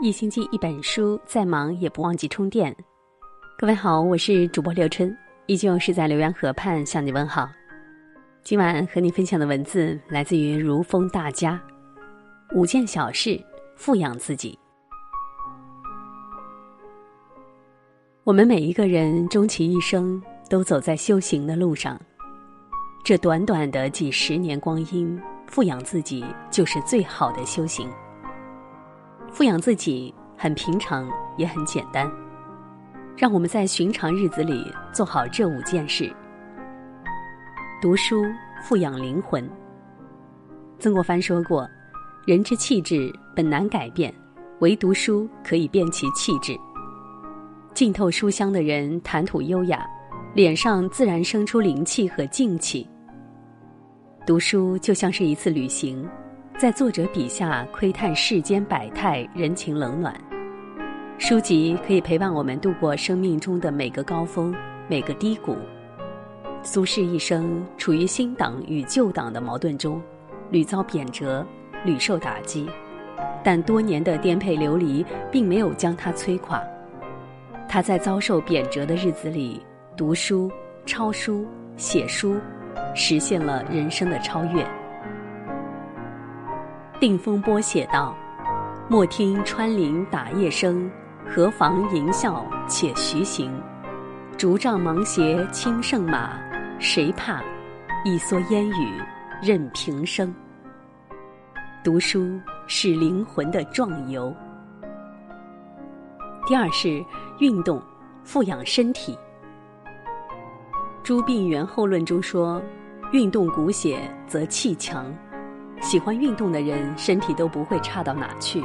一星期一本书，再忙也不忘记充电。各位好，我是主播刘春，依旧是在浏阳河畔向你问好。今晚和你分享的文字来自于如风大家。五件小事，富养自己。我们每一个人终其一生都走在修行的路上，这短短的几十年光阴，富养自己就是最好的修行。富养自己很平常，也很简单。让我们在寻常日子里做好这五件事：读书富养灵魂。曾国藩说过：“人之气质本难改变，唯读书可以变其气质。”浸透书香的人谈吐优雅，脸上自然生出灵气和静气。读书就像是一次旅行。在作者笔下窥探世间百态、人情冷暖，书籍可以陪伴我们度过生命中的每个高峰、每个低谷。苏轼一生处于新党与旧党的矛盾中，屡遭贬谪，屡受打击，但多年的颠沛流离并没有将他摧垮。他在遭受贬谪的日子里，读书、抄书、写书，实现了人生的超越。定风波写道：“莫听穿林打叶声，何妨吟啸且徐行。竹杖芒鞋轻胜马，谁怕？一蓑烟雨任平生。”读书是灵魂的壮游。第二是运动，富养身体。《诸病源候论》中说：“运动骨血，则气强。”喜欢运动的人，身体都不会差到哪去。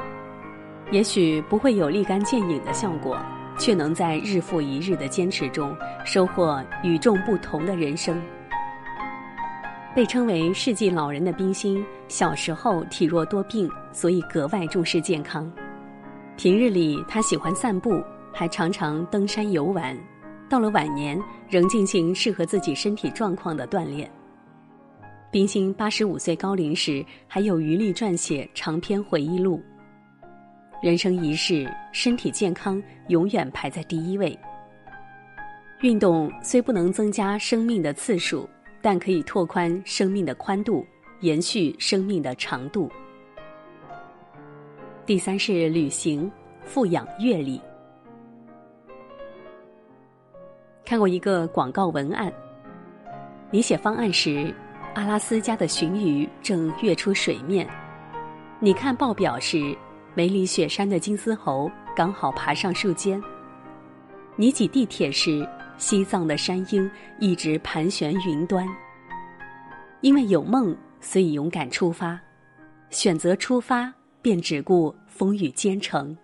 也许不会有立竿见影的效果，却能在日复一日的坚持中收获与众不同的人生。被称为世纪老人的冰心，小时候体弱多病，所以格外重视健康。平日里，他喜欢散步，还常常登山游玩。到了晚年，仍进行适合自己身体状况的锻炼。冰心八十五岁高龄时，还有余力撰写长篇回忆录。人生一世，身体健康永远排在第一位。运动虽不能增加生命的次数，但可以拓宽生命的宽度，延续生命的长度。第三是旅行，富养阅历。看过一个广告文案，你写方案时。阿拉斯加的鲟鱼正跃出水面，你看报表时，梅里雪山的金丝猴刚好爬上树尖。你挤地铁时，西藏的山鹰一直盘旋云端。因为有梦，所以勇敢出发，选择出发，便只顾风雨兼程。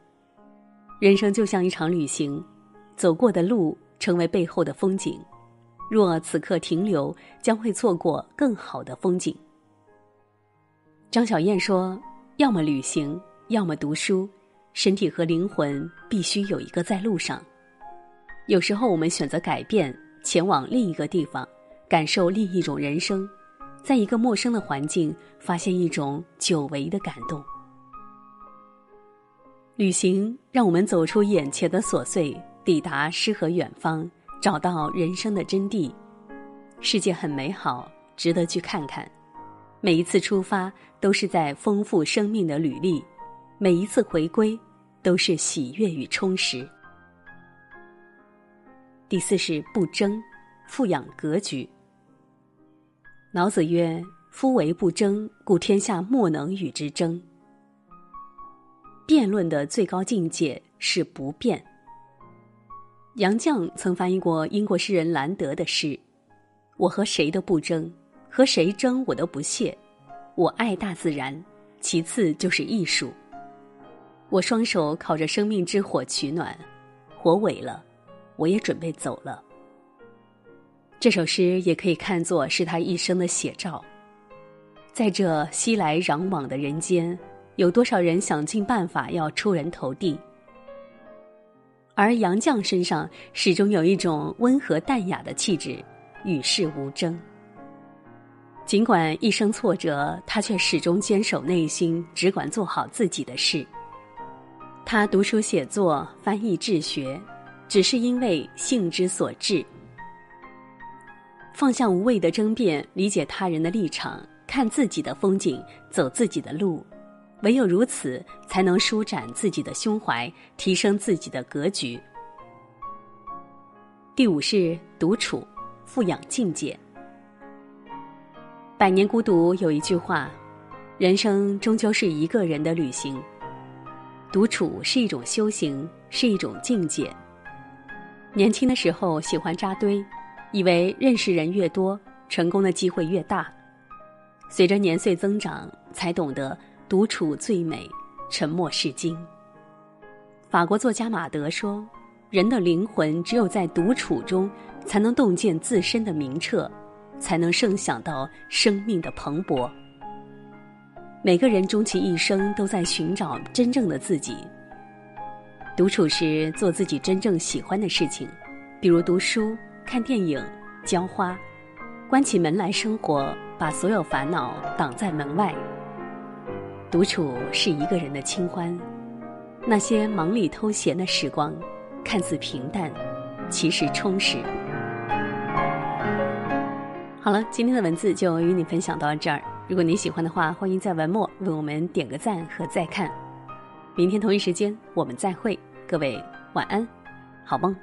人生就像一场旅行，走过的路成为背后的风景。若此刻停留，将会错过更好的风景。张小燕说：“要么旅行，要么读书，身体和灵魂必须有一个在路上。有时候，我们选择改变，前往另一个地方，感受另一种人生，在一个陌生的环境，发现一种久违的感动。旅行让我们走出眼前的琐碎，抵达诗和远方。”找到人生的真谛，世界很美好，值得去看看。每一次出发都是在丰富生命的履历，每一次回归都是喜悦与充实。第四是不争，富养格局。老子曰：“夫为不争，故天下莫能与之争。”辩论的最高境界是不变。杨绛曾翻译过英国诗人兰德的诗：“我和谁都不争，和谁争我都不屑。我爱大自然，其次就是艺术。我双手烤着生命之火取暖，火萎了，我也准备走了。”这首诗也可以看作是他一生的写照。在这熙来攘往的人间，有多少人想尽办法要出人头地？而杨绛身上始终有一种温和淡雅的气质，与世无争。尽管一生挫折，他却始终坚守内心，只管做好自己的事。他读书写作、翻译治学，只是因为性之所至。放下无谓的争辩，理解他人的立场，看自己的风景，走自己的路，唯有如此，才能舒展自己的胸怀，提升自己的格局。第五是独处，富养境界。百年孤独有一句话：人生终究是一个人的旅行。独处是一种修行，是一种境界。年轻的时候喜欢扎堆。以为认识人越多，成功的机会越大。随着年岁增长，才懂得独处最美，沉默是金。法国作家马德说：“人的灵魂只有在独处中，才能洞见自身的明澈，才能盛享到生命的蓬勃。”每个人终其一生都在寻找真正的自己。独处时，做自己真正喜欢的事情，比如读书。看电影，浇花，关起门来生活，把所有烦恼挡在门外。独处是一个人的清欢，那些忙里偷闲的时光，看似平淡，其实充实。好了，今天的文字就与你分享到这儿。如果你喜欢的话，欢迎在文末为我们点个赞和再看。明天同一时间我们再会，各位晚安，好梦。